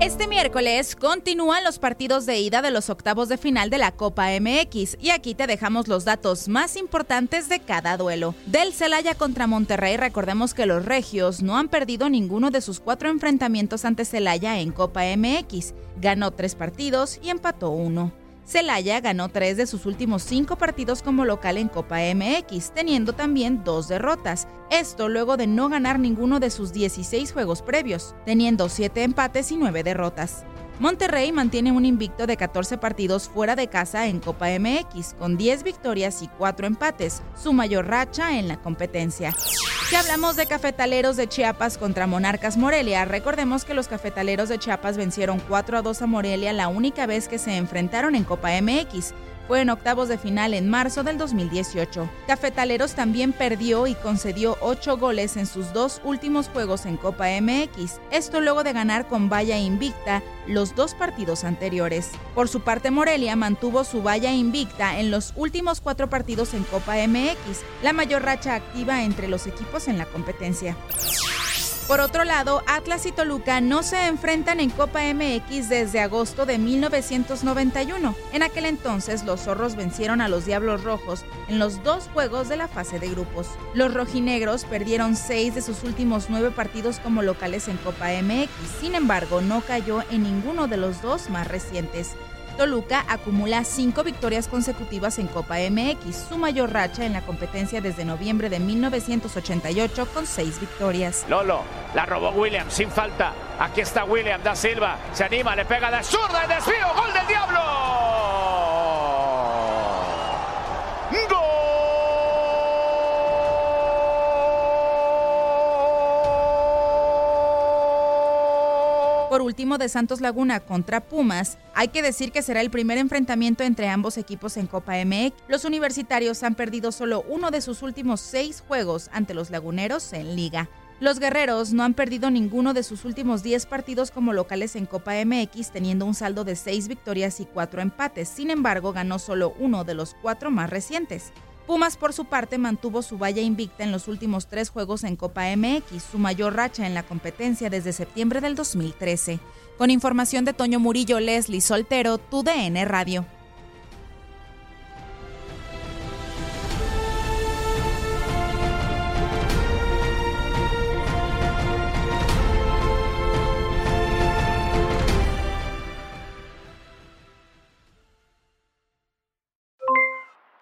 Este miércoles continúan los partidos de ida de los octavos de final de la Copa MX y aquí te dejamos los datos más importantes de cada duelo. Del Celaya contra Monterrey, recordemos que los regios no han perdido ninguno de sus cuatro enfrentamientos ante Celaya en Copa MX. Ganó tres partidos y empató uno. Celaya ganó tres de sus últimos cinco partidos como local en Copa MX, teniendo también dos derrotas. Esto luego de no ganar ninguno de sus 16 juegos previos, teniendo siete empates y nueve derrotas. Monterrey mantiene un invicto de 14 partidos fuera de casa en Copa MX, con 10 victorias y 4 empates, su mayor racha en la competencia. Si hablamos de cafetaleros de Chiapas contra Monarcas Morelia, recordemos que los cafetaleros de Chiapas vencieron 4 a 2 a Morelia la única vez que se enfrentaron en Copa MX. Fue en octavos de final en marzo del 2018. Cafetaleros también perdió y concedió 8 goles en sus dos últimos juegos en Copa MX, esto luego de ganar con valla invicta los dos partidos anteriores. Por su parte, Morelia mantuvo su valla invicta en los últimos cuatro partidos en Copa MX, la mayor racha activa entre los equipos en la competencia. Por otro lado, Atlas y Toluca no se enfrentan en Copa MX desde agosto de 1991. En aquel entonces, los zorros vencieron a los Diablos Rojos en los dos juegos de la fase de grupos. Los rojinegros perdieron seis de sus últimos nueve partidos como locales en Copa MX, sin embargo, no cayó en ninguno de los dos más recientes. Toluca acumula cinco victorias consecutivas en Copa MX, su mayor racha en la competencia desde noviembre de 1988 con seis victorias. Lolo, la robó William sin falta. Aquí está William da Silva. Se anima, le pega de zurda el desvío. Gol del Diablo. Por último, de Santos Laguna contra Pumas, hay que decir que será el primer enfrentamiento entre ambos equipos en Copa MX. Los universitarios han perdido solo uno de sus últimos seis juegos ante los laguneros en liga. Los guerreros no han perdido ninguno de sus últimos 10 partidos como locales en Copa MX, teniendo un saldo de 6 victorias y 4 empates. Sin embargo, ganó solo uno de los cuatro más recientes. Pumas, por su parte, mantuvo su valla invicta en los últimos tres juegos en Copa MX, su mayor racha en la competencia desde septiembre del 2013. Con información de Toño Murillo, Leslie Soltero, tu DN Radio.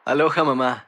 Aloha mamá.